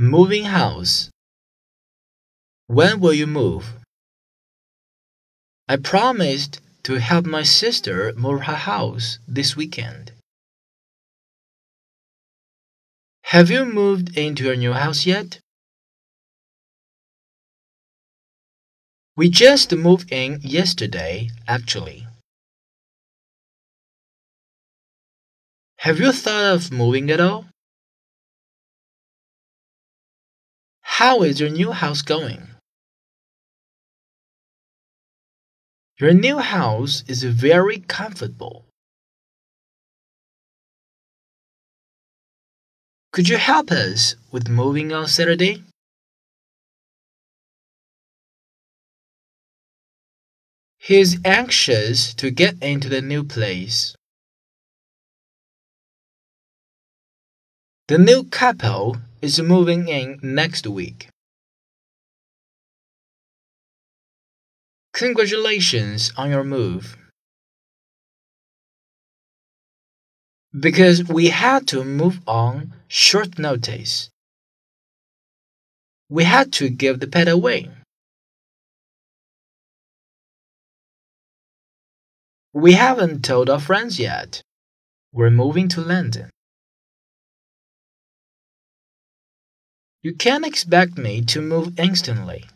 Moving house. When will you move? I promised to help my sister move her house this weekend. Have you moved into your new house yet? We just moved in yesterday, actually. Have you thought of moving at all? How is your new house going? Your new house is very comfortable. Could you help us with moving on Saturday? He is anxious to get into the new place. The new couple is moving in next week. Congratulations on your move. Because we had to move on short notice. We had to give the pet away. We haven't told our friends yet. We're moving to London. You can't expect me to move instantly.